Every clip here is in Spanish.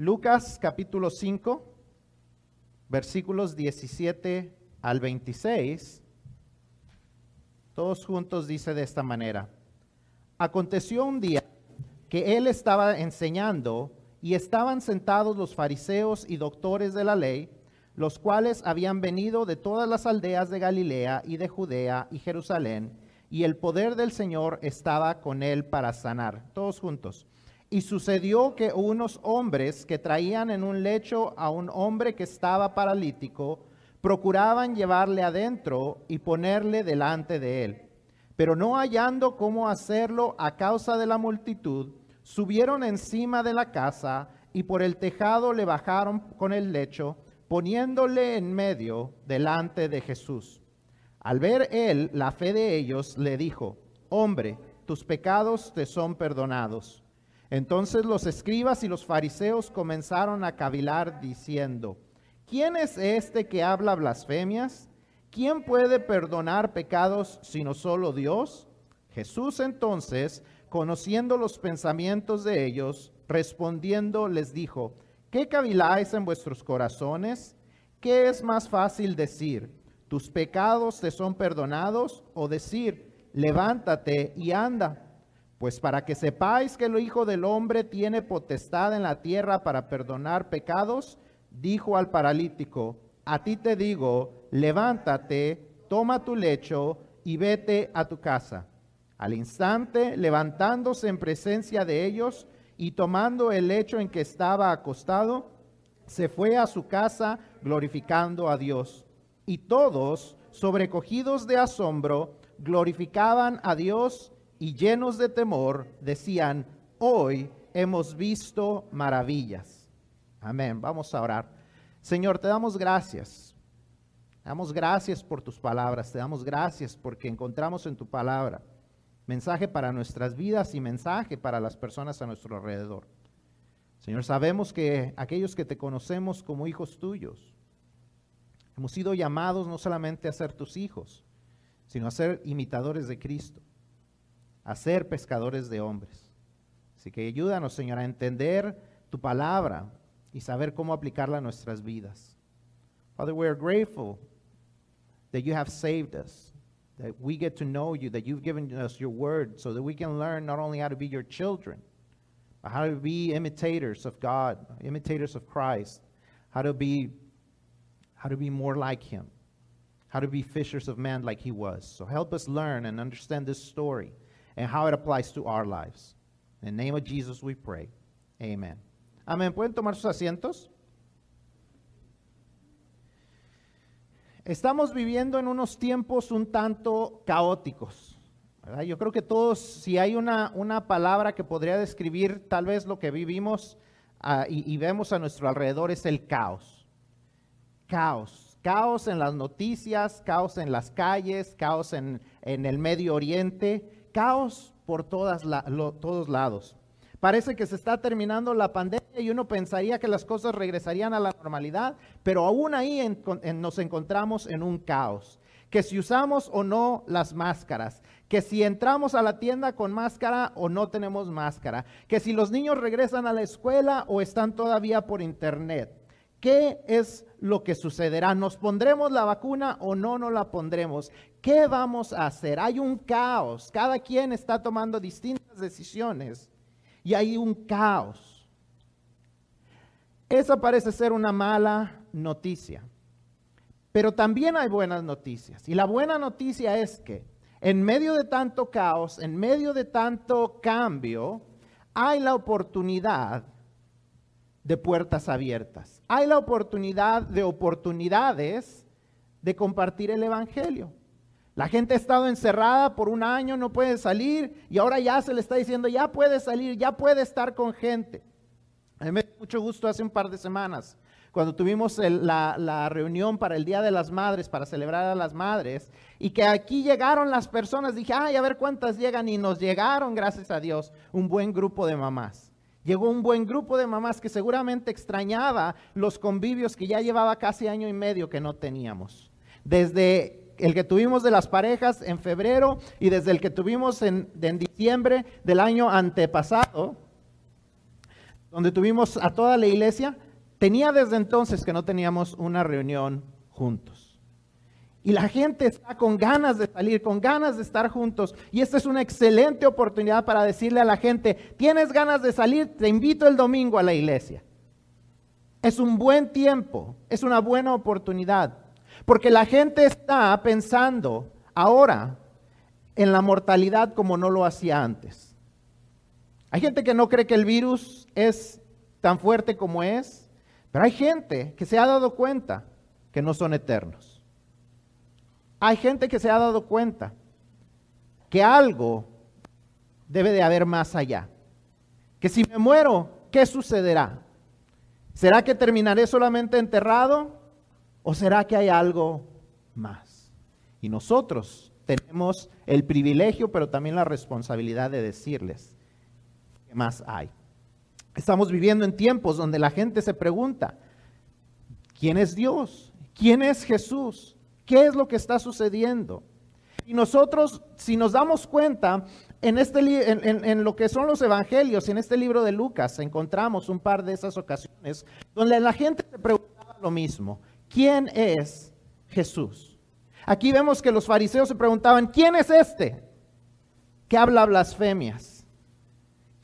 Lucas capítulo 5, versículos 17 al 26, todos juntos dice de esta manera, aconteció un día que él estaba enseñando y estaban sentados los fariseos y doctores de la ley, los cuales habían venido de todas las aldeas de Galilea y de Judea y Jerusalén, y el poder del Señor estaba con él para sanar. Todos juntos. Y sucedió que unos hombres que traían en un lecho a un hombre que estaba paralítico, procuraban llevarle adentro y ponerle delante de él. Pero no hallando cómo hacerlo a causa de la multitud, subieron encima de la casa y por el tejado le bajaron con el lecho, poniéndole en medio delante de Jesús. Al ver él la fe de ellos, le dijo, hombre, tus pecados te son perdonados. Entonces los escribas y los fariseos comenzaron a cavilar diciendo, ¿quién es este que habla blasfemias? ¿Quién puede perdonar pecados sino solo Dios? Jesús entonces, conociendo los pensamientos de ellos, respondiendo les dijo, ¿qué caviláis en vuestros corazones? ¿Qué es más fácil decir, tus pecados te son perdonados o decir, levántate y anda? Pues para que sepáis que el Hijo del Hombre tiene potestad en la tierra para perdonar pecados, dijo al paralítico, a ti te digo, levántate, toma tu lecho y vete a tu casa. Al instante, levantándose en presencia de ellos y tomando el lecho en que estaba acostado, se fue a su casa glorificando a Dios. Y todos, sobrecogidos de asombro, glorificaban a Dios y llenos de temor decían, hoy hemos visto maravillas. Amén. Vamos a orar. Señor, te damos gracias. Te damos gracias por tus palabras. Te damos gracias porque encontramos en tu palabra mensaje para nuestras vidas y mensaje para las personas a nuestro alrededor. Señor, sabemos que aquellos que te conocemos como hijos tuyos, hemos sido llamados no solamente a ser tus hijos, sino a ser imitadores de Cristo a ser pescadores de hombres. Así que ayúdanos, Señor, a entender tu palabra y saber cómo aplicarla a nuestras vidas. Father, we are grateful that you have saved us, that we get to know you, that you've given us your word so that we can learn not only how to be your children, but how to be imitators of God, imitators of Christ, how to be how to be more like him, how to be fishers of men like he was. So help us learn and understand this story and how it applies to our lives. In the name of Jesus we pray. Amen. Amén. ¿Pueden tomar sus asientos? Estamos viviendo en unos tiempos un tanto caóticos. Yo creo que todos, si hay una, una palabra que podría describir tal vez lo que vivimos uh, y, y vemos a nuestro alrededor es el caos. Caos. Caos en las noticias, caos en las calles, caos en, en el Medio Oriente caos por todos lados. Parece que se está terminando la pandemia y uno pensaría que las cosas regresarían a la normalidad, pero aún ahí nos encontramos en un caos. Que si usamos o no las máscaras, que si entramos a la tienda con máscara o no tenemos máscara, que si los niños regresan a la escuela o están todavía por internet. ¿Qué es lo que sucederá? ¿Nos pondremos la vacuna o no nos la pondremos? ¿Qué vamos a hacer? Hay un caos. Cada quien está tomando distintas decisiones y hay un caos. Esa parece ser una mala noticia. Pero también hay buenas noticias. Y la buena noticia es que en medio de tanto caos, en medio de tanto cambio, hay la oportunidad de puertas abiertas. Hay la oportunidad de oportunidades de compartir el Evangelio. La gente ha estado encerrada por un año, no puede salir y ahora ya se le está diciendo, ya puede salir, ya puede estar con gente. Me dio mucho gusto hace un par de semanas, cuando tuvimos la, la, reunión para el Día de las Madres, para celebrar a las madres, y que aquí llegaron las personas, dije, ay, a ver cuántas llegan, y nos llegaron, gracias a Dios, un buen grupo de mamás. Llegó un buen grupo de mamás que seguramente extrañaba los convivios que ya llevaba casi año y medio que no teníamos. Desde el que tuvimos de las parejas en febrero y desde el que tuvimos en, diciembre del año antepasado, donde tuvimos a toda la iglesia, tenía desde entonces que no teníamos una reunión juntos. Y la gente está con ganas de salir, con ganas de estar juntos. Y esta es una excelente oportunidad para decirle a la gente, tienes ganas de salir, te invito el domingo a la iglesia. Es un buen tiempo, es una buena oportunidad. Porque la gente está pensando ahora en la mortalidad como no lo hacía antes. Hay gente que no cree que el virus es tan fuerte como es, pero hay gente que se ha dado cuenta que no son eternos. Hay gente que se ha dado cuenta que algo debe de haber más allá. Que si me muero, ¿qué sucederá? ¿Será que terminaré solamente enterrado o será que hay algo más? Y nosotros tenemos el privilegio, pero también la responsabilidad de decirles qué más hay. Estamos viviendo en tiempos donde la gente se pregunta, ¿quién es Dios? ¿Quién es Jesús? ¿Qué es lo que está sucediendo? Y nosotros, si nos damos cuenta, en, este, en, lo que son los evangelios, en este libro de Lucas, encontramos un par de esas ocasiones donde la gente se preguntaba lo mismo. ¿Quién es Jesús? Aquí vemos que los fariseos se preguntaban, ¿quién es este que habla blasfemias?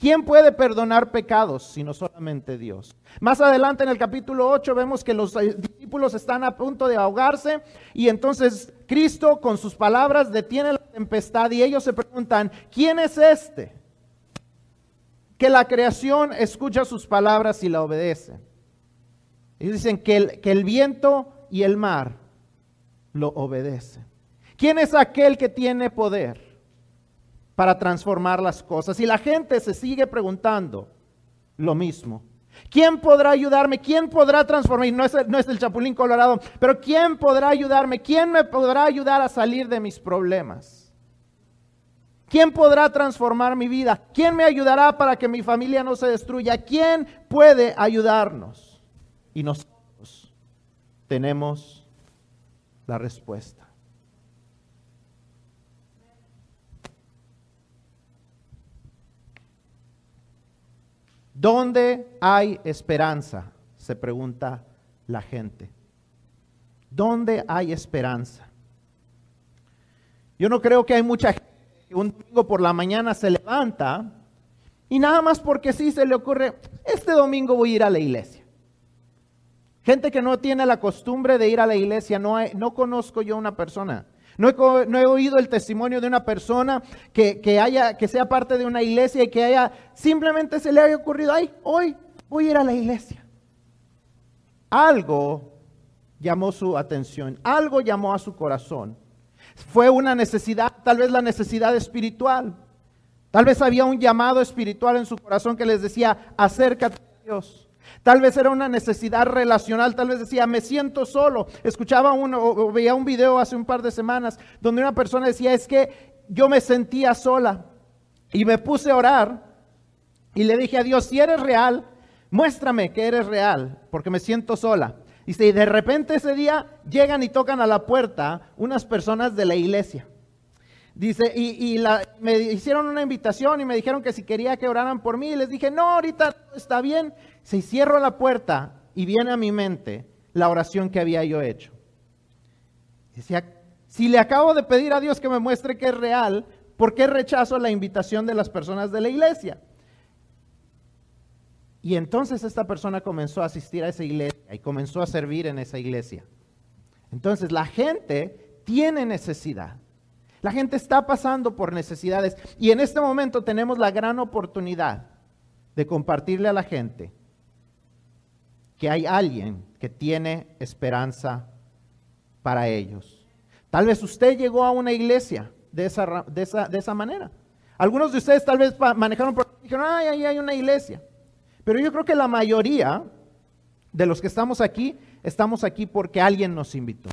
¿Quién puede perdonar pecados sino solamente Dios? Más adelante en el capítulo 8 vemos que los discípulos están a punto de ahogarse y entonces Cristo con sus palabras detiene la tempestad y ellos se preguntan, ¿quién es este? Que la creación escucha sus palabras y la obedece. Ellos dicen que el, que el viento y el mar lo obedecen. ¿Quién es aquel que tiene poder? Para transformar las cosas. Y la gente se sigue preguntando lo mismo. ¿Quién podrá ayudarme? ¿Quién podrá transformar? no es, no es el Chapulín Colorado, pero ¿quién podrá ayudarme? ¿Quién me podrá ayudar a salir de mis problemas? ¿Quién podrá transformar mi vida? ¿Quién me ayudará para que mi familia no se destruya? ¿Quién puede ayudarnos? Y nosotros tenemos la respuesta. ¿Dónde hay esperanza? Se pregunta la gente. ¿Dónde hay esperanza? Yo no creo que hay mucha gente que un domingo por la mañana se levanta y nada más porque sí se le ocurre, este domingo voy a ir a la iglesia. Gente que no tiene la costumbre de ir a la iglesia, no, no conozco yo una persona no he, oído el testimonio de una persona que, haya, que sea parte de una iglesia y que haya, simplemente se le haya ocurrido, ay, hoy voy a ir a la iglesia. Algo llamó su atención, algo llamó a su corazón. Fue una necesidad, tal vez la necesidad espiritual. Tal vez había un llamado espiritual en su corazón que les decía, acércate a Dios. Tal vez era una necesidad relacional, tal vez decía, me siento solo. Escuchaba uno o veía un video hace un par de semanas donde una persona decía, es que yo me sentía sola y me puse a orar y le dije a Dios, si eres real, muéstrame que eres real, porque me siento sola. Dice, y de repente ese día llegan y tocan a la puerta unas personas de la iglesia. Dice, y, me hicieron una invitación y me dijeron que si quería que oraran por mí. Y les dije, no, ahorita está bien. Se cierro la puerta y viene a mi mente la oración que había yo hecho. Decía, si le acabo de pedir a Dios que me muestre que es real, ¿por qué rechazo la invitación de las personas de la iglesia? Y entonces esta persona comenzó a asistir a esa iglesia y comenzó a servir en esa iglesia. Entonces la gente tiene necesidad. La gente está pasando por necesidades y en este momento tenemos la gran oportunidad de compartirle a la gente que hay alguien que tiene esperanza para ellos. Tal vez usted llegó a una iglesia de esa, de esa, manera. Algunos de ustedes tal vez manejaron por dijeron, ay, ahí hay una iglesia. Pero yo creo que la mayoría de los que estamos aquí, estamos aquí porque alguien nos invitó.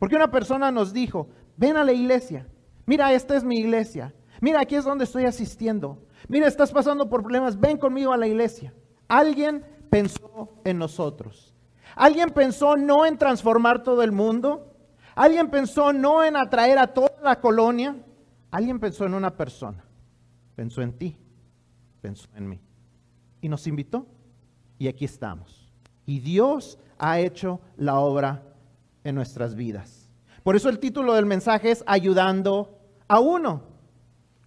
Porque una persona nos dijo, ven a la iglesia. Mira, esta es mi iglesia. Mira, aquí es donde estoy asistiendo. Mira, estás pasando por problemas. Ven conmigo a la iglesia. Alguien pensó en nosotros. Alguien pensó no en transformar todo el mundo. Alguien pensó no en atraer a toda la colonia. Alguien pensó en una persona. Pensó en ti. Pensó en mí. Y nos invitó. Y aquí estamos. Y Dios ha hecho la obra en nuestras vidas. Por eso el título del mensaje es Ayudando a uno.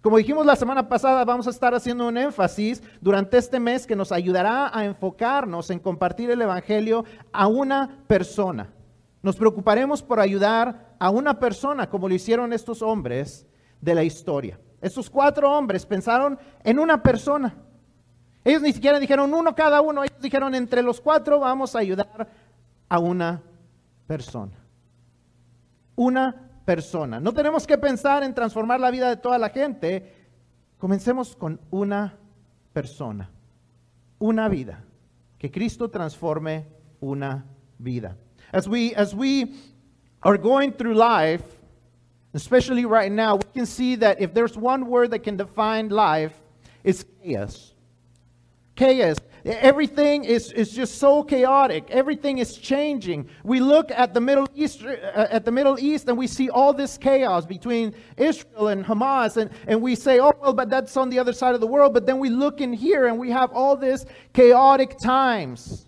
Como dijimos la semana pasada, vamos a estar haciendo un énfasis durante este mes que nos ayudará a enfocarnos en compartir el Evangelio a una persona. Nos preocuparemos por ayudar a una persona como lo hicieron estos hombres de la historia. Estos cuatro hombres pensaron en una persona. Ellos ni siquiera dijeron uno cada uno, ellos dijeron entre los cuatro vamos a ayudar a una persona. Una persona. No tenemos que pensar en transformar la vida de toda la gente. Comencemos con una persona, una vida. Que Cristo transforme una vida. As we as we are going through life, especially right now, we can see that if there's one word that can define life, it's chaos. Chaos. Everything is, is just so chaotic. Everything is changing. We look at the Middle East uh, at the Middle East and we see all this chaos between Israel and Hamas and, and we say, oh well, but that's on the other side of the world. But then we look in here and we have all this chaotic times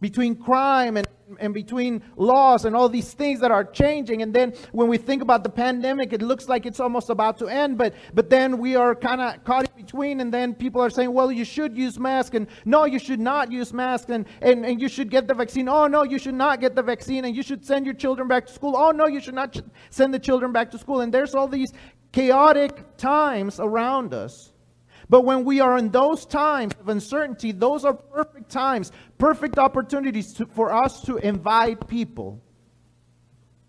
between crime and and between laws and all these things that are changing and then when we think about the pandemic it looks like it's almost about to end but but then we are kind of caught in between and then people are saying well you should use mask and no you should not use mask and, and and you should get the vaccine. Oh no you should not get the vaccine and you should send your children back to school. Oh no you should not send the children back to school. And there's all these chaotic times around us but when we are in those times of uncertainty, those are perfect times, perfect opportunities to, for us to invite people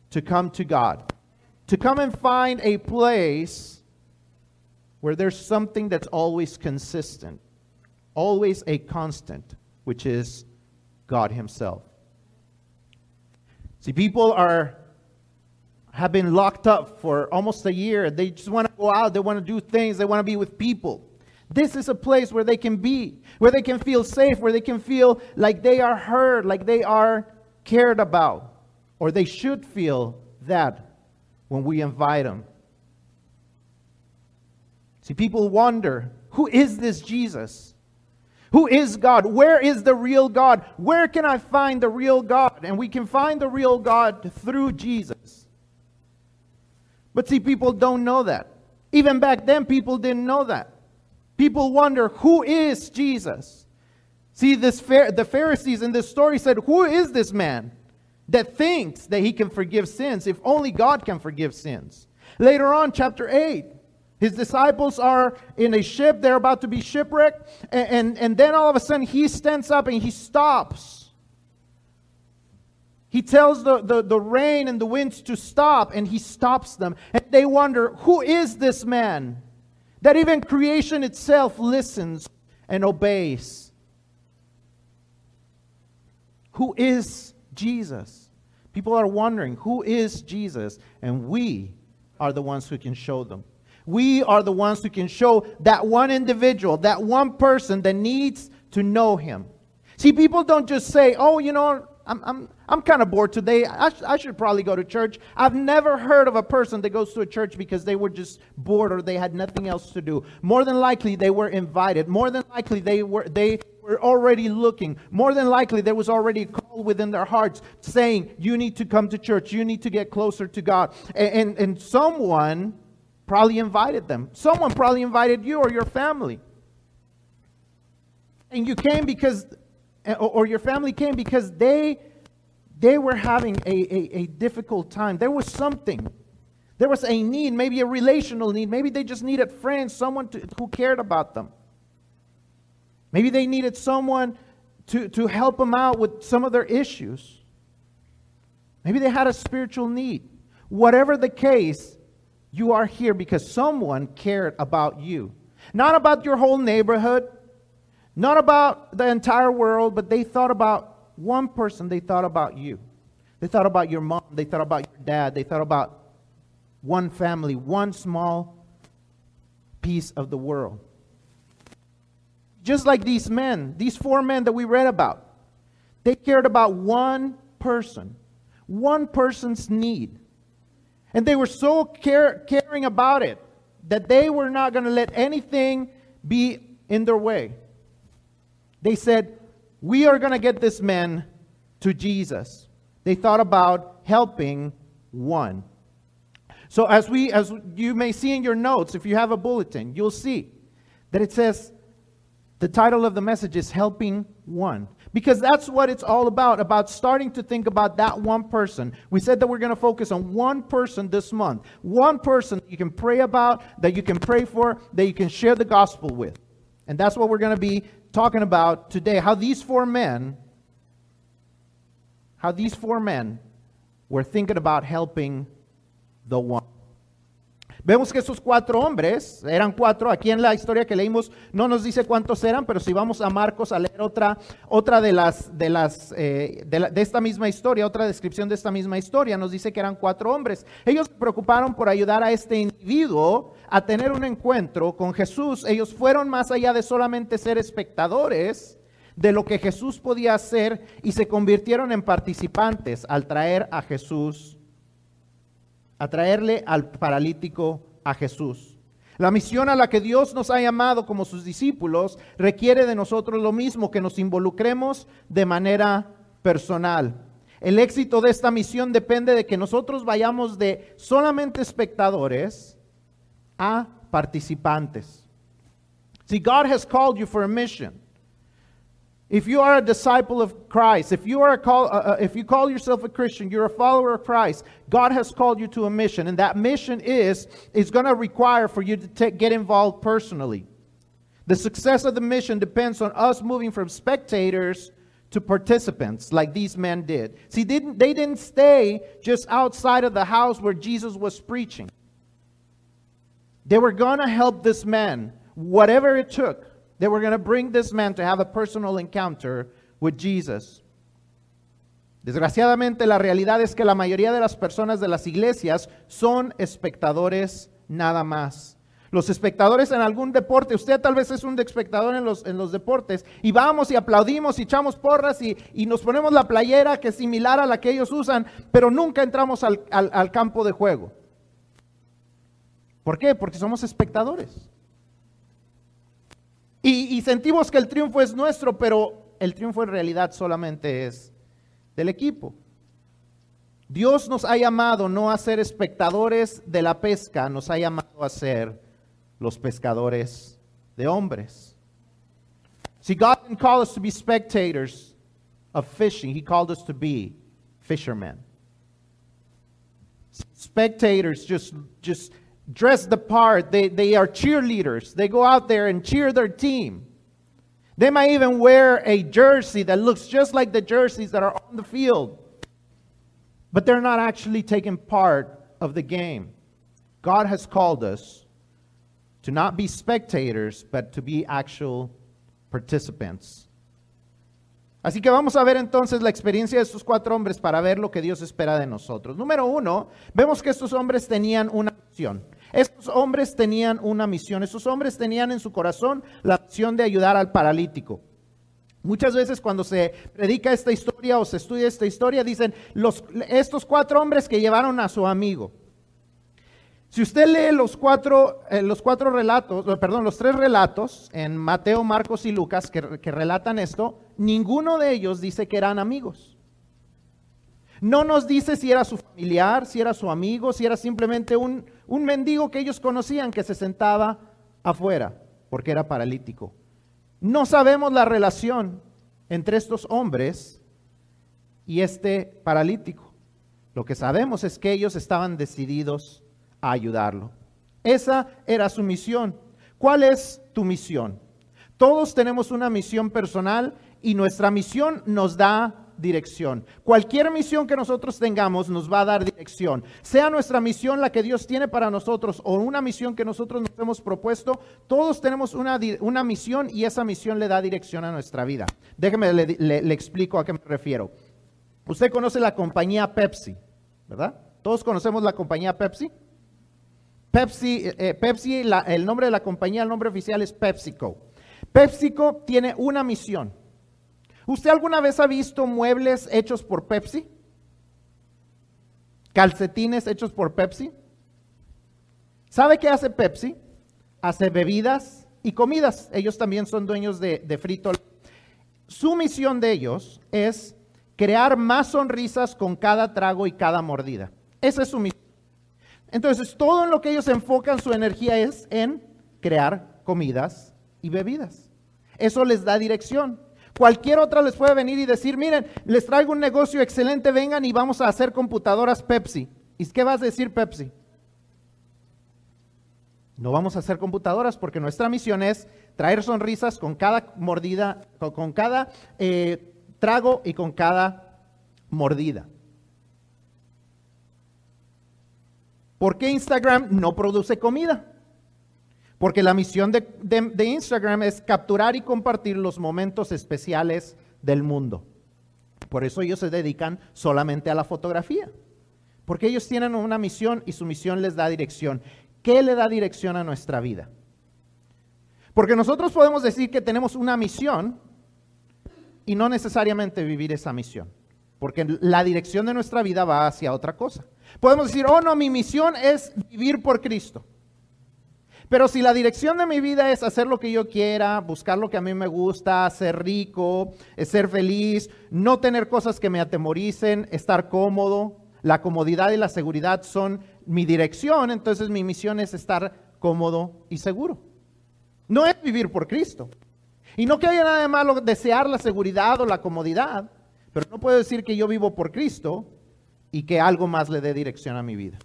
to come to God, to come and find a place where there's something that's always consistent, always a constant, which is God Himself. See, people are have been locked up for almost a year. They just want to go out, they want to do things, they want to be with people. This is a place where they can be, where they can feel safe, where they can feel like they are heard, like they are cared about. Or they should feel that when we invite them. See, people wonder who is this Jesus? Who is God? Where is the real God? Where can I find the real God? And we can find the real God through Jesus. But see, people don't know that. Even back then, people didn't know that. People wonder, who is Jesus? See, this the Pharisees in this story said, Who is this man that thinks that he can forgive sins if only God can forgive sins? Later on, chapter 8, his disciples are in a ship, they're about to be shipwrecked, and, and, and then all of a sudden he stands up and he stops. He tells the, the, the rain and the winds to stop, and he stops them. And they wonder, Who is this man? That even creation itself listens and obeys. Who is Jesus? People are wondering, who is Jesus? And we are the ones who can show them. We are the ones who can show that one individual, that one person that needs to know him. See, people don't just say, oh, you know, I'm, I'm, I'm kind of bored today. I, sh- I should probably go to church. I've never heard of a person that goes to a church because they were just bored or they had nothing else to do. More than likely, they were invited. More than likely, they were, they were already looking. More than likely, there was already a call within their hearts saying, You need to come to church. You need to get closer to God. And, and, and someone probably invited them. Someone probably invited you or your family. And you came because or your family came because they they were having a, a, a, difficult time. There was something. There was a need, maybe a relational need. Maybe they just needed friends, someone to, who cared about them. Maybe they needed someone to, to help them out with some of their issues. Maybe they had a spiritual need. Whatever the case, you are here because someone cared about you. Not about your whole neighborhood, not about the entire world, but they thought about one person, they thought about you. They thought about your mom, they thought about your dad, they thought about one family, one small piece of the world. Just like these men, these four men that we read about, they cared about one person, one person's need. And they were so care, caring about it that they were not going to let anything be in their way. They said, we are going to get this man to Jesus. They thought about helping one. So as we as you may see in your notes if you have a bulletin, you'll see that it says the title of the message is helping one. Because that's what it's all about, about starting to think about that one person. We said that we're going to focus on one person this month. One person you can pray about, that you can pray for, that you can share the gospel with. And that's what we're going to be talking about today. How these four men, how these four men were thinking about helping the one. Vemos que esos cuatro hombres, eran cuatro, aquí en la historia que leímos no nos dice cuántos eran, pero si vamos a Marcos a leer otra, otra de las, de las, eh, de, de, esta misma historia, otra descripción de esta misma historia, nos dice que eran cuatro hombres. Ellos se preocuparon por ayudar a este individuo a tener un encuentro con Jesús. Ellos fueron más allá de solamente ser espectadores de lo que Jesús podía hacer y se convirtieron en participantes al traer a Jesús a traerle al paralítico a Jesús. La misión a la que Dios nos ha llamado como sus discípulos requiere de nosotros lo mismo, que nos involucremos de manera personal. El éxito de esta misión depende de que nosotros vayamos de solamente espectadores a participantes. See, God has called you for a mission. If you are a disciple of Christ, if you, are call, uh, uh, if you call yourself a Christian, you're a follower of Christ, God has called you to a mission. And that mission is, is going to require for you to take, get involved personally. The success of the mission depends on us moving from spectators to participants like these men did. See, didn't, they didn't stay just outside of the house where Jesus was preaching. They were going to help this man, whatever it took. They were going to bring this man to have a personal encounter with Jesus. Desgraciadamente, la realidad es que la mayoría de las personas de las iglesias son espectadores nada más. Los espectadores en algún deporte, usted tal vez es un espectador en los, en los deportes, y vamos y aplaudimos y echamos porras y, y, nos ponemos la playera que es similar a la que ellos usan, pero nunca entramos al, al, al campo de juego. ¿Por qué? Porque somos espectadores. Y, sentimos que el triunfo es nuestro, pero el triunfo en realidad solamente es del equipo. Dios nos ha llamado no a ser espectadores de la pesca, nos ha llamado a ser los pescadores de hombres. See, God didn't call us to be spectators of fishing, He called us to be fishermen. Spectators just dress the part. They, they are cheerleaders. They go out there and cheer their team. They might even wear a jersey that looks just like the jerseys that are on the field. But they're not actually taking part of the game. God has called us to not be spectators, but to be actual participants. Así que vamos a ver entonces la experiencia de estos cuatro hombres para ver lo que Dios espera de nosotros. Número uno, vemos que estos hombres tenían una misión. Estos hombres tenían una misión, estos hombres tenían en su corazón la misión de ayudar al paralítico. Muchas veces cuando se predica esta historia o se estudia esta historia, dicen los, estos cuatro hombres que llevaron a su amigo. Si usted lee los cuatro, eh, los cuatro relatos, eh, perdón, los tres relatos en Mateo, Marcos y Lucas que, que relatan esto, ninguno de ellos dice que eran amigos. No nos dice si era su familiar, si era su amigo, si era simplemente un, un mendigo que ellos conocían que se sentaba afuera porque era paralítico. No sabemos la relación entre estos hombres y este paralítico. Lo que sabemos es que ellos estaban decididos a ayudarlo. Esa era su misión. ¿Cuál es tu misión? Todos tenemos una misión personal y nuestra misión nos da dirección. Cualquier misión que nosotros tengamos nos va a dar dirección. Sea nuestra misión la que Dios tiene para nosotros o una misión que nosotros nos hemos propuesto, todos tenemos una, una misión y esa misión le da dirección a nuestra vida. Déjeme, le, le, explico a qué me refiero. Usted conoce la compañía Pepsi, ¿verdad? Todos conocemos la compañía Pepsi. Pepsi, eh, Pepsi la, el nombre de la compañía, el nombre oficial es PepsiCo. PepsiCo tiene una misión ¿Usted alguna vez ha visto muebles hechos por Pepsi? ¿Calcetines hechos por Pepsi? ¿Sabe qué hace Pepsi? Hace bebidas y comidas. Ellos también son dueños de, Frito. su misión de ellos es crear más sonrisas con cada trago y cada mordida. Esa es su misión. Entonces, todo en lo que ellos enfocan su energía es en crear comidas y bebidas. Eso les da dirección. Cualquier otra les puede venir y decir, miren, les traigo un negocio excelente, vengan y vamos a hacer computadoras Pepsi. ¿Y qué vas a decir Pepsi? No vamos a hacer computadoras porque nuestra misión es traer sonrisas con cada mordida, con, cada eh, trago y con cada mordida. ¿Por qué Instagram no produce comida? Porque la misión de, Instagram es capturar y compartir los momentos especiales del mundo. Por eso ellos se dedican solamente a la fotografía. Porque ellos tienen una misión y su misión les da dirección. ¿Qué le da dirección a nuestra vida? Porque nosotros podemos decir que tenemos una misión y no necesariamente vivir esa misión. Porque la dirección de nuestra vida va hacia otra cosa. Podemos decir, oh no, mi misión es vivir por Cristo. Pero si la dirección de mi vida es hacer lo que yo quiera, buscar lo que a mí me gusta, ser rico, ser feliz, no tener cosas que me atemoricen, estar cómodo, la comodidad y la seguridad son mi dirección, entonces mi misión es estar cómodo y seguro. No es vivir por Cristo. Y no que haya nada de malo desear la seguridad o la comodidad, pero no puedo decir que yo vivo por Cristo y que algo más le dé dirección a mi vida.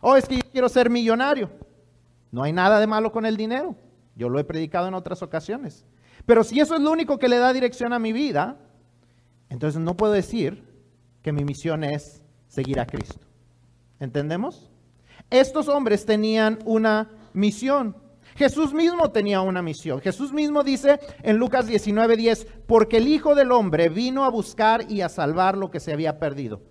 O oh, es que yo quiero ser millonario. No hay nada de malo con el dinero. Yo lo he predicado en otras ocasiones. Pero si eso es lo único que le da dirección a mi vida, entonces no puedo decir que mi misión es seguir a Cristo. ¿Entendemos? Estos hombres tenían una misión. Jesús mismo tenía una misión. Jesús mismo dice en Lucas 19:10, porque el Hijo del Hombre vino a buscar y a salvar lo que se había perdido.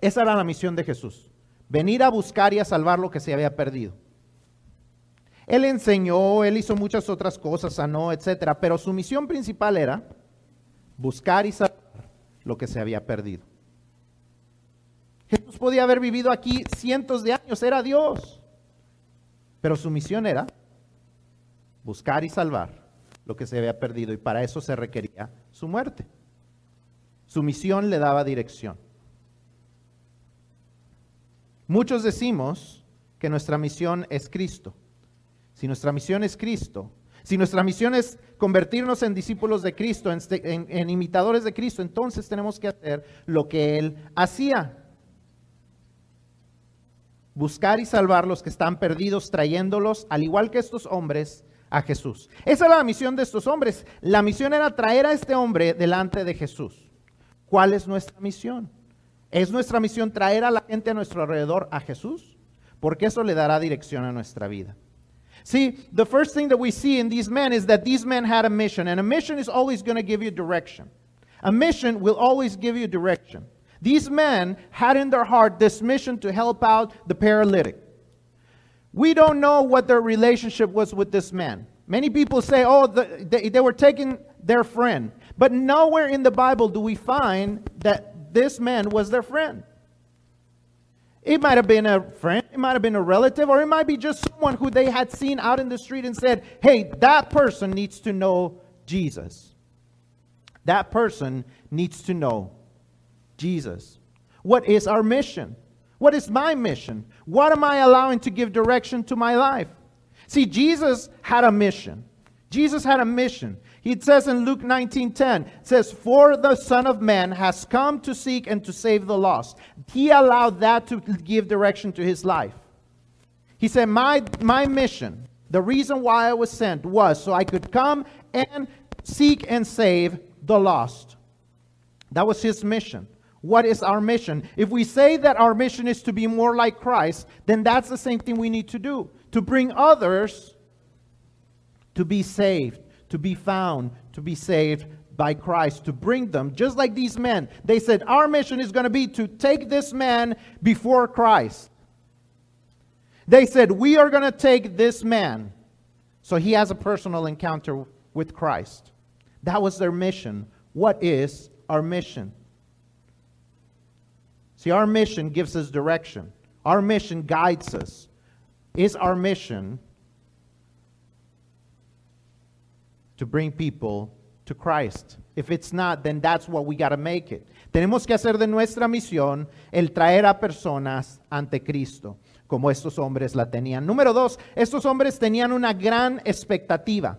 Esa era la misión de Jesús, venir a buscar y a salvar lo que se había perdido. Él enseñó, él hizo muchas otras cosas, sanó, etcétera, pero su misión principal era buscar y salvar lo que se había perdido. Jesús podía haber vivido aquí cientos de años, era Dios, pero su misión era buscar y salvar lo que se había perdido y para eso se requería su muerte. Su misión le daba dirección. Muchos decimos que nuestra misión es Cristo si nuestra misión es Cristo, si nuestra misión es convertirnos en discípulos de Cristo, en, imitadores de Cristo, entonces tenemos que hacer lo que Él hacía. Buscar y salvar los que están perdidos, trayéndolos, al igual que estos hombres, a Jesús. Esa era la misión de estos hombres. La misión era traer a este hombre delante de Jesús. ¿Cuál es nuestra misión? ¿Es nuestra misión traer a la gente a nuestro alrededor a Jesús? Porque eso le dará dirección a nuestra vida. See, the first thing that we see in these men is that these men had a mission, and a mission is always going to give you direction. A mission will always give you direction. These men had in their heart this mission to help out the paralytic. We don't know what their relationship was with this man. Many people say, oh, the, they, they were taking their friend. But nowhere in the Bible do we find that this man was their friend. It might have been a friend, it might have been a relative, or it might be just someone who they had seen out in the street and said, hey, that person needs to know Jesus. That person needs to know Jesus. What is our mission? What is my mission? What am I allowing to give direction to my life? See, Jesus had a mission. Jesus had a mission. It says in Luke 19:10, it says, "For the Son of Man has come to seek and to save the lost." He allowed that to give direction to his life. He said, "My my mission, the reason why I was sent was so I could come and seek and save the lost." That was his mission. What is our mission? If we say that our mission is to be more like Christ, then that's the same thing we need to do to bring others to be saved to be found, to be saved by Christ, to bring them, just like these men. They said, Our mission is going to be to take this man before Christ. They said, We are going to take this man so he has a personal encounter with Christ. That was their mission. What is our mission? See, our mission gives us direction, our mission guides us. Is our mission to bring people to Christ. If it's not, then that's what we got to make it. Tenemos que hacer de nuestra misión el traer a personas ante Cristo, como estos hombres la tenían. Número dos, estos hombres tenían una gran expectativa.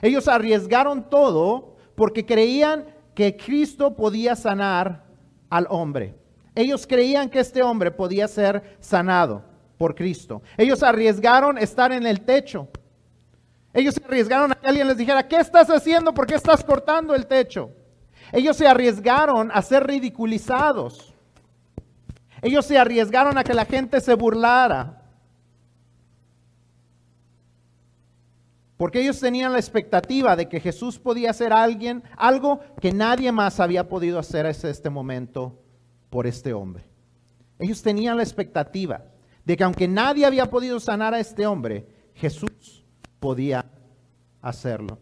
Ellos arriesgaron todo porque creían que Cristo podía sanar al hombre. Ellos creían que este hombre podía ser sanado por Cristo. Ellos arriesgaron estar en el techo. Ellos se arriesgaron a que alguien les dijera, ¿qué estás haciendo? ¿Por qué estás cortando el techo? Ellos se arriesgaron a ser ridiculizados. Ellos se arriesgaron a que la gente se burlara. Porque ellos tenían la expectativa de que Jesús podía hacer alguien, algo que nadie más había podido hacer hasta este momento por este hombre. Ellos tenían la expectativa de que aunque nadie había podido sanar a este hombre, Jesús podía hacerlo.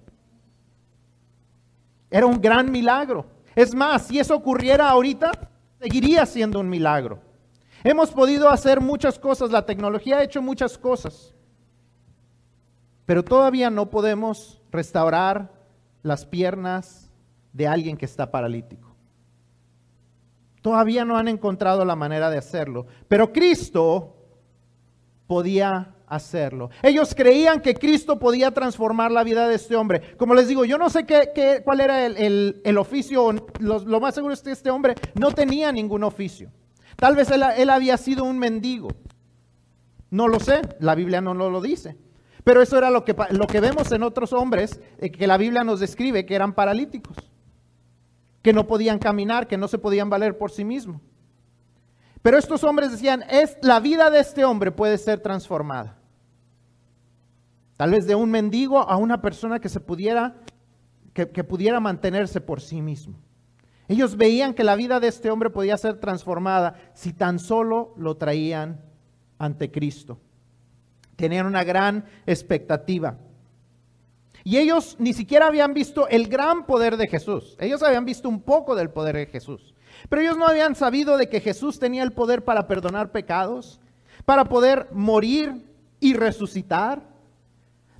Era un gran milagro. Es más, si eso ocurriera ahorita, seguiría siendo un milagro. Hemos podido hacer muchas cosas, la tecnología ha hecho muchas cosas. Pero todavía no podemos restaurar las piernas de alguien que está paralítico. Todavía no han encontrado la manera de hacerlo. Pero Cristo podía hacerlo. Ellos creían que Cristo podía transformar la vida de este hombre. Como les digo, yo no sé qué, cuál era el, oficio. Lo, lo, más seguro es que este hombre no tenía ningún oficio. Tal vez él, él había sido un mendigo. No lo sé, la Biblia no lo dice. Pero eso era lo que, lo que vemos en otros hombres eh, que la Biblia nos describe, que eran paralíticos, que no podían caminar, que no se podían valer por sí mismos. Pero estos hombres decían, es, la vida de este hombre puede ser transformada. Tal vez de un mendigo a una persona que se pudiera, que, que pudiera mantenerse por sí mismo. Ellos veían que la vida de este hombre podía ser transformada si tan solo lo traían ante Cristo. Tenían una gran expectativa. Y ellos ni siquiera habían visto el gran poder de Jesús. Ellos habían visto un poco del poder de Jesús. Pero ellos no habían sabido de que Jesús tenía el poder para perdonar pecados, para poder morir y resucitar,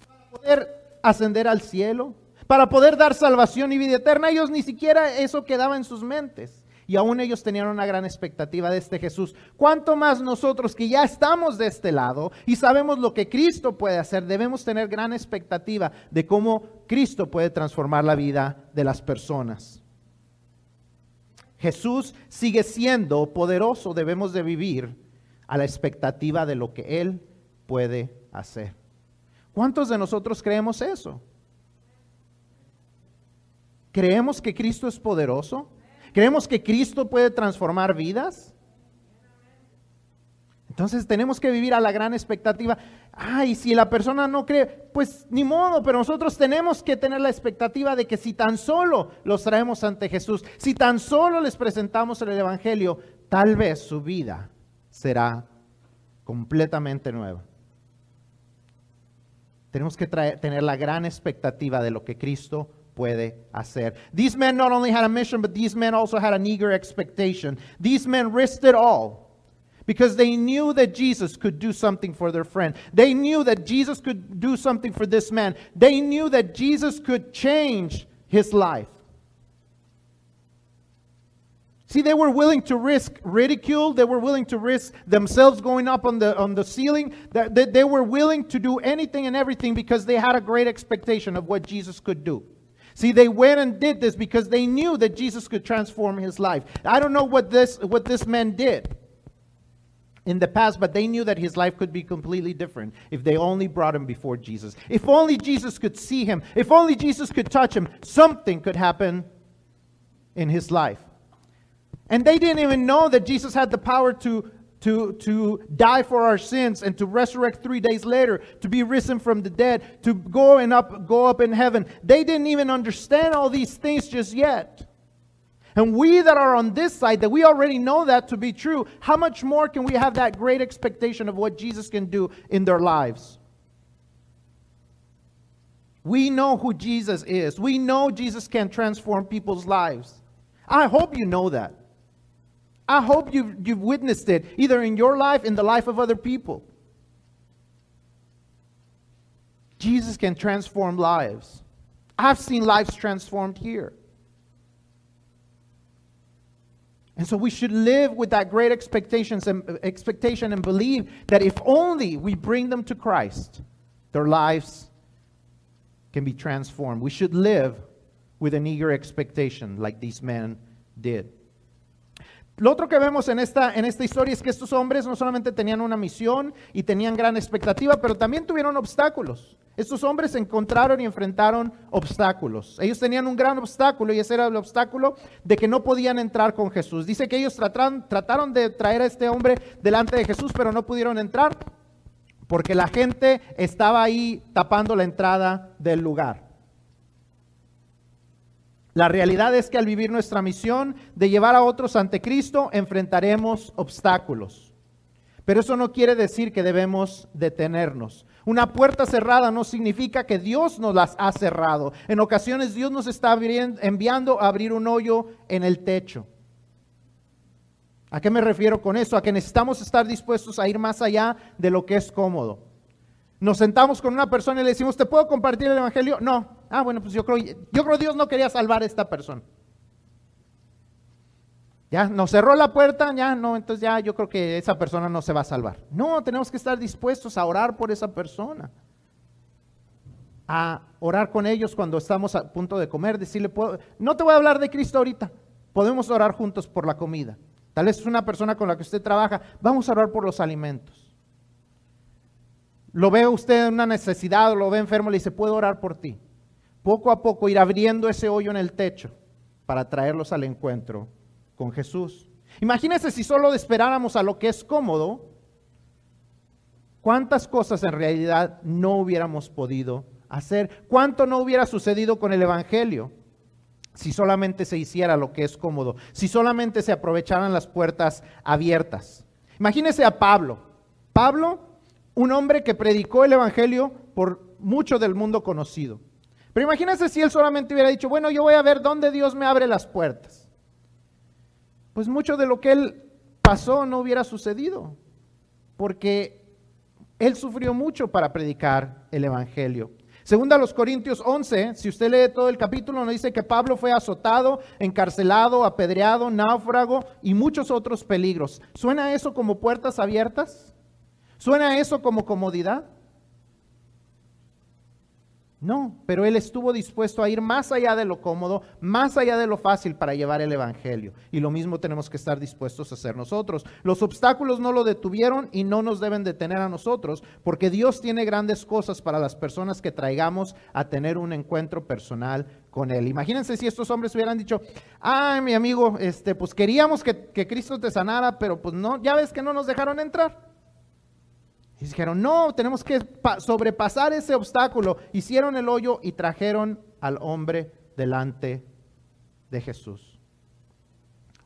para poder ascender al cielo, para poder dar salvación y vida eterna. Ellos ni siquiera eso quedaba en sus mentes. Y aún ellos tenían una gran expectativa de este Jesús. ¿Cuánto más nosotros que ya estamos de este lado y sabemos lo que Cristo puede hacer, debemos tener gran expectativa de cómo Cristo puede transformar la vida de las personas? Jesús sigue siendo poderoso, debemos de vivir a la expectativa de lo que Él puede hacer. ¿Cuántos de nosotros creemos eso? ¿Creemos que Cristo es poderoso? ¿Creemos que Cristo puede transformar vidas? Entonces tenemos que vivir a la gran expectativa. Ay, si la persona no cree, pues ni modo, pero nosotros tenemos que tener la expectativa de que si tan solo los traemos ante Jesús, si tan solo les presentamos el Evangelio, tal vez su vida será completamente nueva. Tenemos que tener la gran expectativa de lo que Cristo puede hacer. These men not only had a mission, but these men also had an eager expectation. These men risked it all because they knew that Jesus could do something for their friend. They knew that Jesus could do something for this man. They knew that Jesus could change his life. See, they were willing to risk ridicule. They were willing to risk themselves going up on the, on the ceiling. That They, they were willing to do anything and everything because they had a great expectation of what Jesus could do. See, they went and did this because they knew that Jesus could transform his life. I don't know what this, what this man did in the past, but they knew that his life could be completely different if they only brought him before Jesus. If only Jesus could see him, if only Jesus could touch him, something could happen in his life. And they didn't even know that Jesus had the power to to, to die for our sins and to resurrect three days later, to be risen from the dead, to go and up, go up in heaven. They didn't even understand all these things just yet. And we that are on this side, that we already know that to be true, how much more can we have that great expectation of what Jesus can do in their lives? We know who Jesus is. We know Jesus can transform people's lives. I hope you know that. I hope you've, you've witnessed it, either in your life, in the life of other people. Jesus can transform lives. I've seen lives transformed here. And so we should live with that great expectations and expectation and believe that if only we bring them to Christ, their lives can be transformed. We should live with an eager expectation like these men did. Lo otro que vemos en esta, en esta historia es que estos hombres no solamente tenían una misión y tenían gran expectativa, pero también tuvieron obstáculos. Estos hombres encontraron y enfrentaron obstáculos. Ellos tenían un gran obstáculo y ese era el obstáculo de que no podían entrar con Jesús. Dice que ellos trataron, trataron de traer a este hombre delante de Jesús, pero no pudieron entrar porque la gente estaba ahí tapando la entrada del lugar. La realidad es que al vivir nuestra misión de llevar a otros ante Cristo, enfrentaremos obstáculos. Pero eso no quiere decir que debemos detenernos. Una puerta cerrada no significa que Dios nos las ha cerrado. En ocasiones Dios nos está enviando a abrir un hoyo en el techo. ¿A qué me refiero con eso? A que necesitamos estar dispuestos a ir más allá de lo que es cómodo. Nos sentamos con una persona y le decimos, ¿te puedo compartir el Evangelio? No. Ah, bueno, pues yo creo, yo creo Dios no quería salvar a esta persona. Ya, nos cerró la puerta, ya no, entonces ya yo creo que esa persona no se va a salvar. No, tenemos que estar dispuestos a orar por esa persona. A orar con ellos cuando estamos a punto de comer, decirle, no te voy a hablar de Cristo ahorita, podemos orar juntos por la comida. Tal vez es una persona con la que usted trabaja, vamos a orar por los alimentos lo ve usted en una necesidad, lo ve enfermo, le dice, puedo orar por ti. Poco a poco ir abriendo ese hoyo en el techo para traerlos al encuentro con Jesús. Imagínese si solo esperáramos a lo que es cómodo, cuántas cosas en realidad no hubiéramos podido hacer, cuánto no hubiera sucedido con el Evangelio si solamente se hiciera lo que es cómodo, si solamente se aprovecharan las puertas abiertas. Imagínese a Pablo. Pablo un hombre que predicó el Evangelio por mucho del mundo conocido. Pero imagínense si él solamente hubiera dicho, bueno, yo voy a ver dónde Dios me abre las puertas. Pues mucho de lo que él pasó no hubiera sucedido, porque él sufrió mucho para predicar el Evangelio. Segunda a los Corintios 11, si usted lee todo el capítulo, nos dice que Pablo fue azotado, encarcelado, apedreado, náufrago y muchos otros peligros. ¿Suena eso como puertas abiertas? ¿Suena eso como comodidad? No, pero él estuvo dispuesto a ir más allá de lo cómodo, más allá de lo fácil para llevar el Evangelio. Y lo mismo tenemos que estar dispuestos a hacer nosotros. Los obstáculos no lo detuvieron y no nos deben detener a nosotros, porque Dios tiene grandes cosas para las personas que traigamos a tener un encuentro personal con Él. Imagínense si estos hombres hubieran dicho, ay mi amigo, este, pues queríamos que, que Cristo te sanara, pero pues no, ya ves que no nos dejaron entrar. Y dijeron, no, tenemos que sobrepasar ese obstáculo. Hicieron el hoyo y trajeron al hombre delante de Jesús.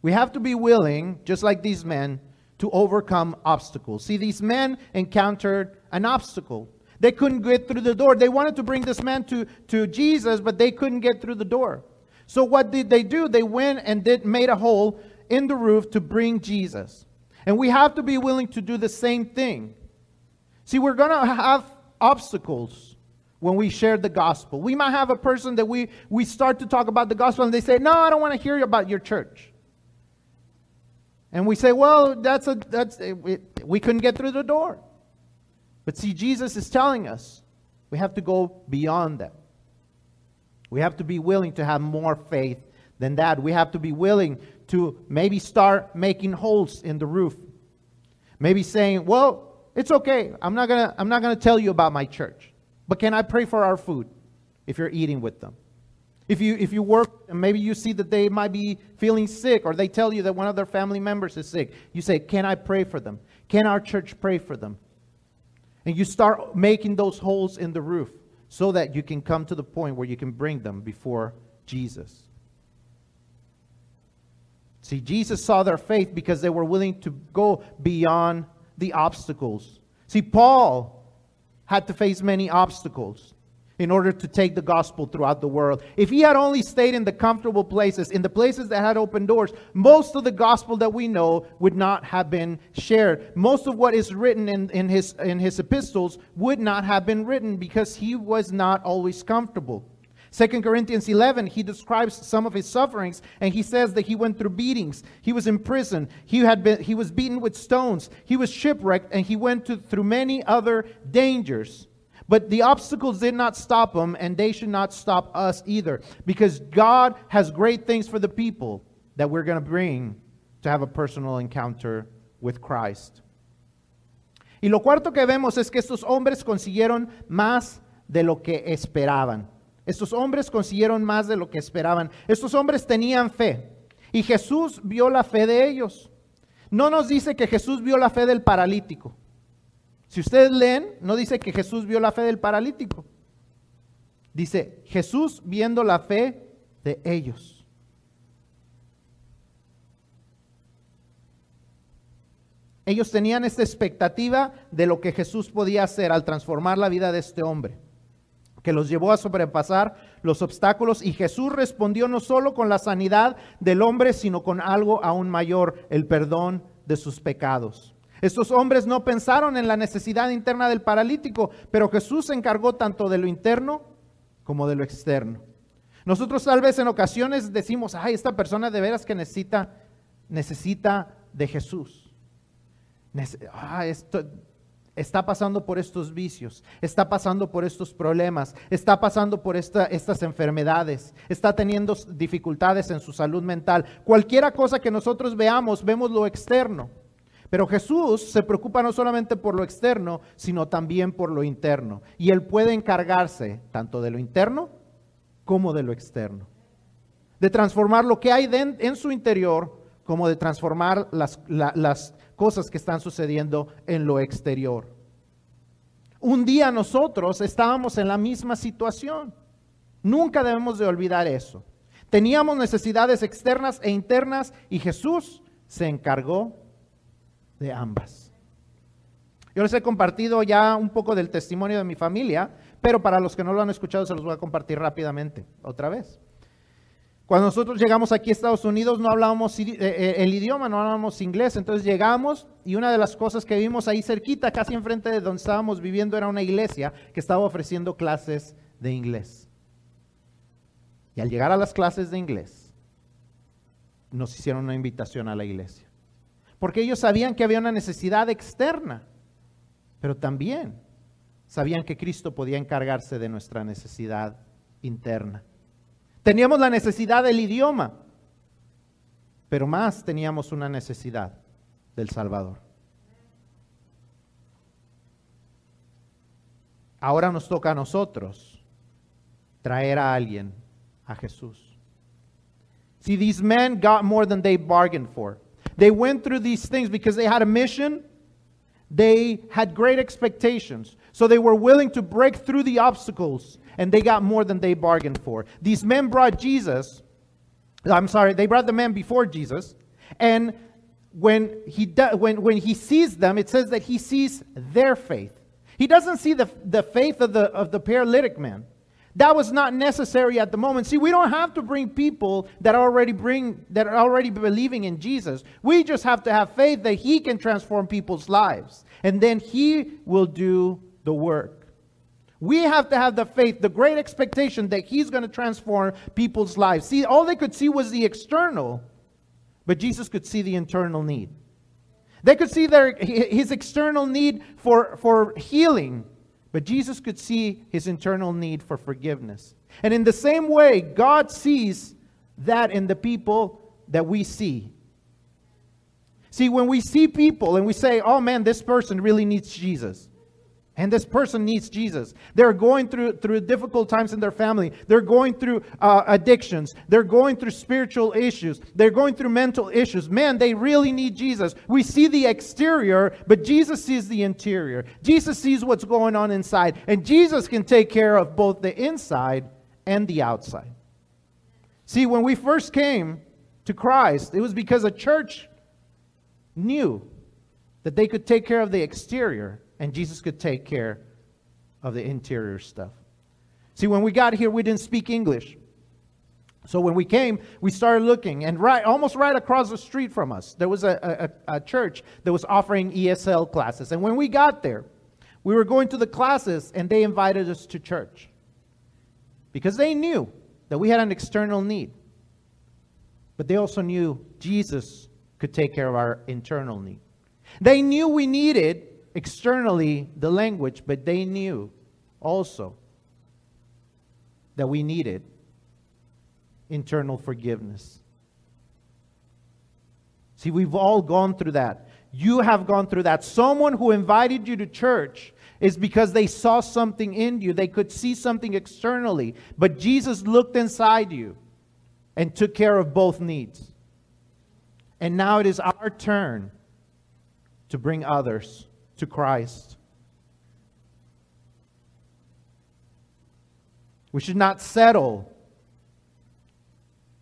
We have to be willing, just like these men, to overcome obstacles. See, these men encountered an obstacle. They couldn't get through the door. They wanted to bring this man to, to Jesus, but they couldn't get through the door. So what did they do? They went and did made a hole in the roof to bring Jesus. And we have to be willing to do the same thing. See, we're going to have obstacles when we share the gospel. We might have a person that we, we start to talk about the gospel and they say, No, I don't want to hear about your church. And we say, Well, that's a, that's, a, we, we couldn't get through the door. But see, Jesus is telling us we have to go beyond that. We have to be willing to have more faith than that. We have to be willing to maybe start making holes in the roof. Maybe saying, Well, it's okay. I'm not gonna I'm not gonna tell you about my church. But can I pray for our food if you're eating with them? If you if you work and maybe you see that they might be feeling sick or they tell you that one of their family members is sick, you say, Can I pray for them? Can our church pray for them? And you start making those holes in the roof so that you can come to the point where you can bring them before Jesus. See, Jesus saw their faith because they were willing to go beyond the obstacles. See, Paul had to face many obstacles in order to take the gospel throughout the world. If he had only stayed in the comfortable places, in the places that had open doors, most of the gospel that we know would not have been shared. Most of what is written in, in, his, in his epistles would not have been written because he was not always comfortable. 2 Corinthians 11, he describes some of his sufferings and he says that he went through beatings. He was in prison. He, had been, he was beaten with stones. He was shipwrecked and he went to, through many other dangers. But the obstacles did not stop him and they should not stop us either because God has great things for the people that we're going to bring to have a personal encounter with Christ. Y lo cuarto que vemos es que estos hombres consiguieron más de lo que esperaban. Estos hombres consiguieron más de lo que esperaban. Estos hombres tenían fe. Y Jesús vio la fe de ellos. No nos dice que Jesús vio la fe del paralítico. Si ustedes leen, no dice que Jesús vio la fe del paralítico. Dice Jesús viendo la fe de ellos. Ellos tenían esta expectativa de lo que Jesús podía hacer al transformar la vida de este hombre que los llevó a sobrepasar los obstáculos y Jesús respondió no solo con la sanidad del hombre, sino con algo aún mayor, el perdón de sus pecados. Estos hombres no pensaron en la necesidad interna del paralítico, pero Jesús se encargó tanto de lo interno como de lo externo. Nosotros tal vez en ocasiones decimos, ay, esta persona de veras que necesita, necesita de Jesús. Ah, esto, está pasando por estos vicios, está pasando por estos problemas, está pasando por estas enfermedades, está teniendo dificultades en su salud mental. Cualquiera cosa que nosotros veamos, vemos lo externo. Pero Jesús se preocupa no solamente por lo externo, sino también por lo interno. Y Él puede encargarse tanto de lo interno como de lo externo. De transformar lo que hay en su interior como de transformar las, las cosas que están sucediendo en lo exterior. Un día nosotros estábamos en la misma situación. Nunca debemos de olvidar eso. Teníamos necesidades externas e internas y Jesús se encargó de ambas. Yo les he compartido ya un poco del testimonio de mi familia, pero para los que no lo han escuchado se los voy a compartir rápidamente otra vez. Cuando nosotros llegamos aquí a Estados Unidos no hablábamos eh, eh, el idioma, no hablábamos inglés, entonces llegamos y una de las cosas que vimos ahí cerquita, casi enfrente de donde estábamos viviendo, era una iglesia que estaba ofreciendo clases de inglés. Y al llegar a las clases de inglés, nos hicieron una invitación a la iglesia. Porque ellos sabían que había una necesidad externa, pero también sabían que Cristo podía encargarse de nuestra necesidad interna. Teníamos la necesidad del idioma, pero más teníamos una necesidad del Salvador. Ahora nos toca a nosotros traer a alguien a Jesús. See, these men got more than they bargained for. They went through these things because they had a mission, they had great expectations. So they were willing to break through the obstacles and they got more than they bargained for. These men brought Jesus, I'm sorry, they brought the man before Jesus, and when he, when, when he sees them, it says that he sees their faith. He doesn't see the, the faith of the, of the paralytic man. That was not necessary at the moment. See, we don't have to bring people that already bring that are already believing in Jesus. We just have to have faith that he can transform people's lives. And then he will do the work. We have to have the faith, the great expectation that He's going to transform people's lives. See, all they could see was the external, but Jesus could see the internal need. They could see their, His external need for, for healing, but Jesus could see His internal need for forgiveness. And in the same way, God sees that in the people that we see. See, when we see people and we say, oh man, this person really needs Jesus. And this person needs Jesus. They're going through, through difficult times in their family. They're going through uh, addictions. They're going through spiritual issues. They're going through mental issues. Man, they really need Jesus. We see the exterior, but Jesus sees the interior. Jesus sees what's going on inside. And Jesus can take care of both the inside and the outside. See, when we first came to Christ, it was because a church knew that they could take care of the exterior and Jesus could take care of the interior stuff. See, when we got here, we didn't speak English. So when we came, we started looking, and right, almost right across the street from us, there was a, a, a church that was offering ESL classes. And when we got there, we were going to the classes, and they invited us to church. because they knew that we had an external need. But they also knew Jesus could take care of our internal need. They knew we needed externally the language, but they knew also that we needed internal forgiveness. See, we've all gone through that. You have gone through that. Someone who invited you to church is because they saw something in you. They could see something externally. But Jesus looked inside you and took care of both needs. And now it is our turn to bring others to Christ. We should not settle.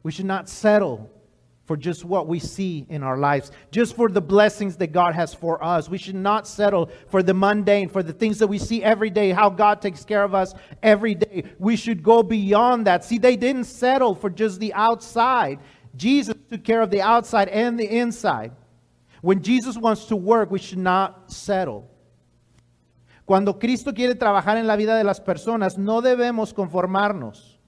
We should not settle for just what we see in our lives, just for the blessings that God has for us. We should not settle for the mundane, for the things that we see every day, how God takes care of us every day. We should go beyond that. See, they didn't settle for just the outside. Jesus took care of the outside and the inside. When Jesus wants to work, we should not settle. Cuando Cristo quiere trabajar en la vida de las personas, no debemos conformarnos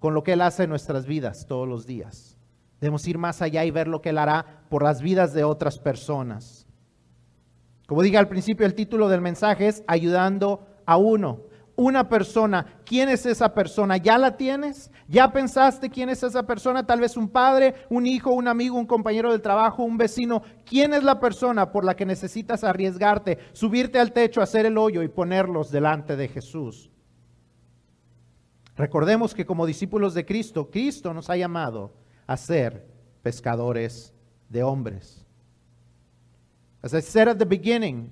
con lo que Él hace en nuestras vidas todos los días. Debemos ir más allá y ver lo que Él hará por las vidas de otras personas. Como dije al principio, el título del mensaje es Ayudando a uno. Una persona, ¿quién es esa persona? ¿Ya la tienes? ¿Ya pensaste quién es esa persona? Tal vez un padre, un hijo, un amigo, un compañero del trabajo, un vecino. ¿Quién es la persona por la que necesitas arriesgarte, subirte al techo, hacer el hoyo y ponerlos delante de Jesús? Recordemos que como discípulos de Cristo, Cristo nos ha llamado a ser pescadores de hombres. As I said at the beginning,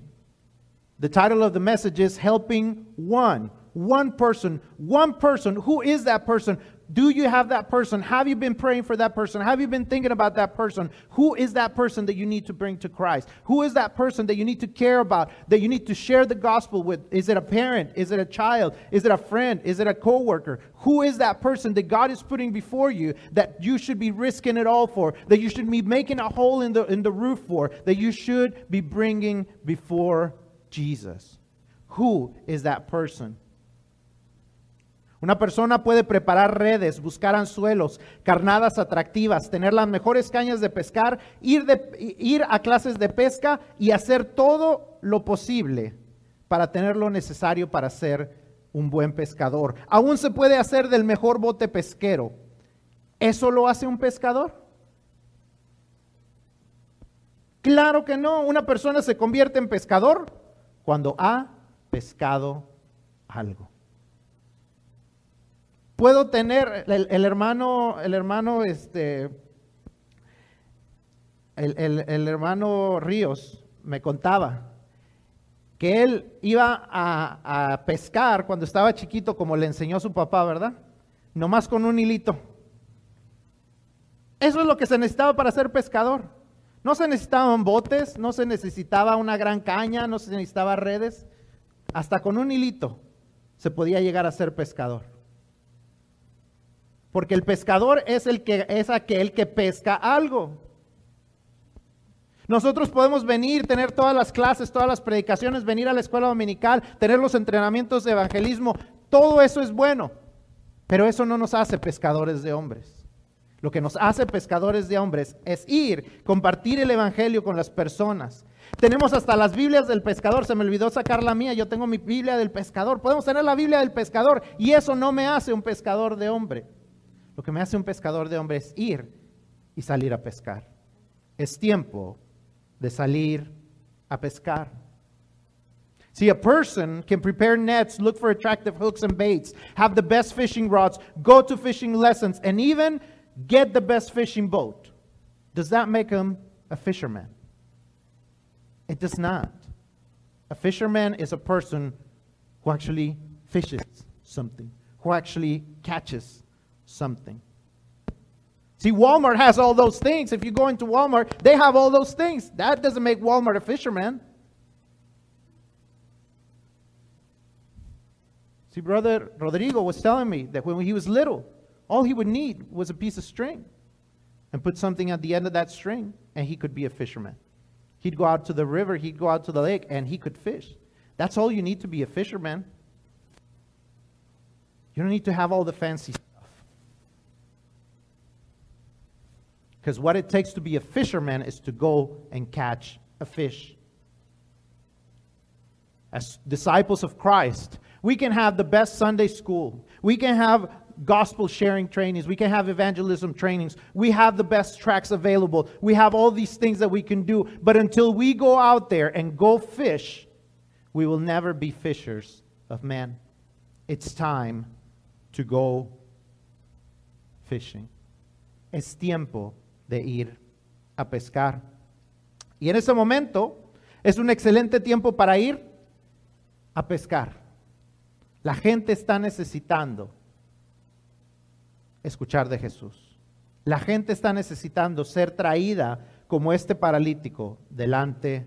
the title of the message is Helping One. One person, one person. Who is that person? Do you have that person? Have you been praying for that person? Have you been thinking about that person? Who is that person that you need to bring to Christ? Who is that person that you need to care about, that you need to share the gospel with? Is it a parent? Is it a child? Is it a friend? Is it a coworker? Who is that person that God is putting before you that you should be risking it all for, that you should be making a hole in the, in the roof for, that you should be bringing before Jesus? Who is that person? Una persona puede preparar redes, buscar anzuelos, carnadas atractivas, tener las mejores cañas de pescar, ir, de, ir, a clases de pesca y hacer todo lo posible para tener lo necesario para ser un buen pescador. Aún se puede hacer del mejor bote pesquero. ¿Eso lo hace un pescador? Claro que no. Una persona se convierte en pescador cuando ha pescado algo puedo tener el, hermano, el hermano, este, el, hermano Ríos me contaba que él iba a, a, pescar cuando estaba chiquito, como le enseñó su papá, ¿verdad? Nomás con un hilito. Eso es lo que se necesitaba para ser pescador. No se necesitaban botes, no se necesitaba una gran caña, no se necesitaba redes. Hasta con un hilito se podía llegar a ser pescador. Porque el pescador es, el que, es aquel que pesca algo. Nosotros podemos venir, tener todas las clases, todas las predicaciones, venir a la escuela dominical, tener los entrenamientos de evangelismo. Todo eso es bueno, pero eso no nos hace pescadores de hombres. Lo que nos hace pescadores de hombres es ir, compartir el evangelio con las personas. Tenemos hasta las Biblias del pescador, se me olvidó sacar la mía, yo tengo mi Biblia del pescador. Podemos tener la Biblia del pescador y eso no me hace un pescador de hombre. Lo que me hace un pescador de hombres es ir y salir a pescar. Es tiempo de salir a pescar. See, a person can prepare nets, look for attractive hooks and baits, have the best fishing rods, go to fishing lessons, and even get the best fishing boat. Does that make him a fisherman? It does not. A fisherman is a person who actually fishes something, who actually catches something. See, Walmart has all those things. If you go into Walmart, they have all those things. That doesn't make Walmart a fisherman. See, Brother Rodrigo was telling me that when he was little, all he would need was a piece of string and put something at the end of that string, and he could be a fisherman. He'd go out to the river, he'd go out to the lake, and he could fish. That's all you need to be a fisherman. You don't need to have all the fancy stuff. Because what it takes to be a fisherman is to go and catch a fish. As disciples of Christ, we can have the best Sunday school. We can have gospel sharing trainings. We can have evangelism trainings. We have the best tracks available. We have all these things that we can do. But until we go out there and go fish, we will never be fishers of men. It's time to go fishing. Es tiempo de ir a pescar. Y en ese momento es un excelente tiempo para ir a pescar. La gente está necesitando escuchar de Jesús. La gente está necesitando ser traída como este paralítico delante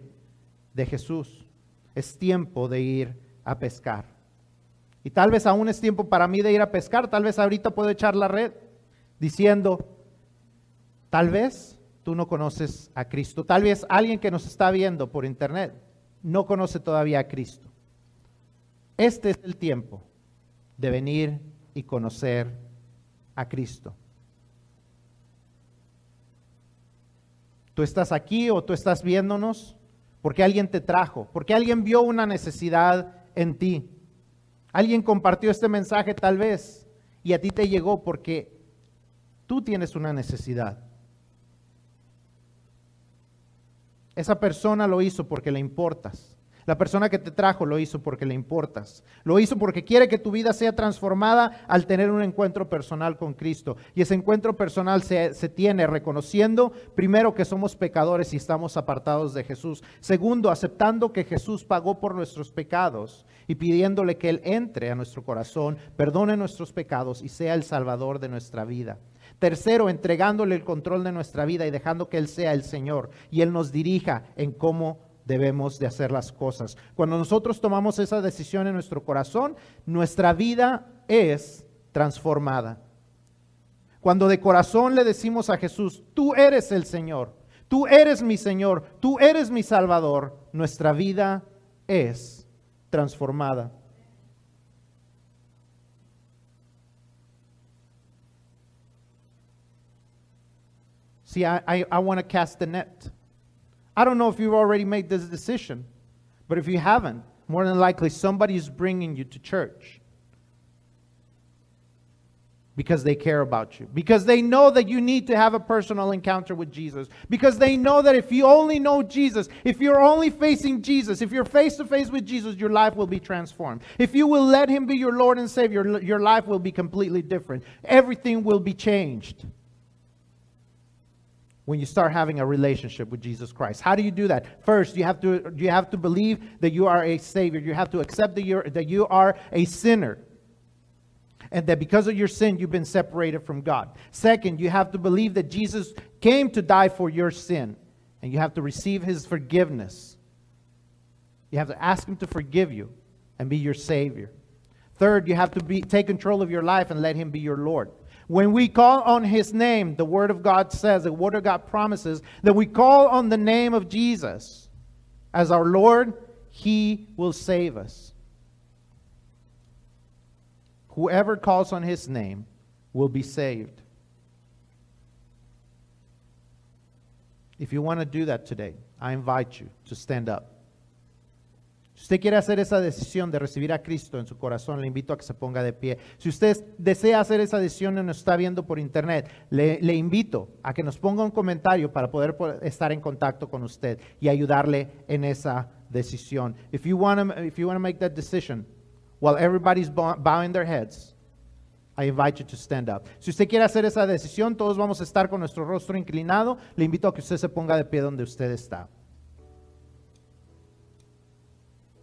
de Jesús. Es tiempo de ir a pescar. Y tal vez aún es tiempo para mí de ir a pescar. Tal vez ahorita puedo echar la red diciendo, tal vez tú no conoces a Cristo. Tal vez alguien que nos está viendo por internet no conoce todavía a Cristo. Este es el tiempo de venir y conocer a Cristo. Tú estás aquí o tú estás viéndonos porque alguien te trajo, porque alguien vio una necesidad en ti. Alguien compartió este mensaje tal vez y a ti te llegó porque tú tienes una necesidad. Esa persona lo hizo porque le importas. La persona que te trajo lo hizo porque le importas. Lo hizo porque quiere que tu vida sea transformada al tener un encuentro personal con Cristo. Y ese encuentro personal se, tiene reconociendo, primero, que somos pecadores y estamos apartados de Jesús. Segundo, aceptando que Jesús pagó por nuestros pecados y pidiéndole que Él entre a nuestro corazón, perdone nuestros pecados y sea el Salvador de nuestra vida. Tercero, entregándole el control de nuestra vida y dejando que Él sea el Señor y Él nos dirija en cómo debemos de hacer las cosas. Cuando nosotros tomamos esa decisión en nuestro corazón, nuestra vida es transformada. Cuando de corazón le decimos a Jesús, tú eres el Señor, tú eres mi Señor, tú eres mi Salvador, nuestra vida es transformada. See, I, I, I want to cast the net. I don't know if you've already made this decision, but if you haven't, more than likely somebody is bringing you to church because they care about you, because they know that you need to have a personal encounter with Jesus, because they know that if you only know Jesus, if you're only facing Jesus, if you're face to face with Jesus, your life will be transformed. If you will let Him be your Lord and Savior, your life will be completely different. Everything will be changed when you start having a relationship with Jesus Christ. How do you do that? First, you have to you have to believe that you are a savior. You have to accept that you that you are a sinner. And that because of your sin you've been separated from God. Second, you have to believe that Jesus came to die for your sin and you have to receive his forgiveness. You have to ask him to forgive you and be your savior. Third, you have to be take control of your life and let him be your Lord. When we call on his name, the word of God says, the word of God promises that we call on the name of Jesus as our Lord, he will save us. Whoever calls on his name will be saved. If you want to do that today, I invite you to stand up. Si usted quiere hacer esa decisión de recibir a Cristo en su corazón, le invito a que se ponga de pie. Si usted desea hacer esa decisión y nos está viendo por internet, le, invito a que nos ponga un comentario para poder estar en contacto con usted y ayudarle en esa decisión. If you want to, if you want to make that decision while everybody's bowing their heads, I invite you to stand up. Si usted quiere hacer esa decisión, todos vamos a estar con nuestro rostro inclinado. Le invito a que usted se ponga de pie donde usted está.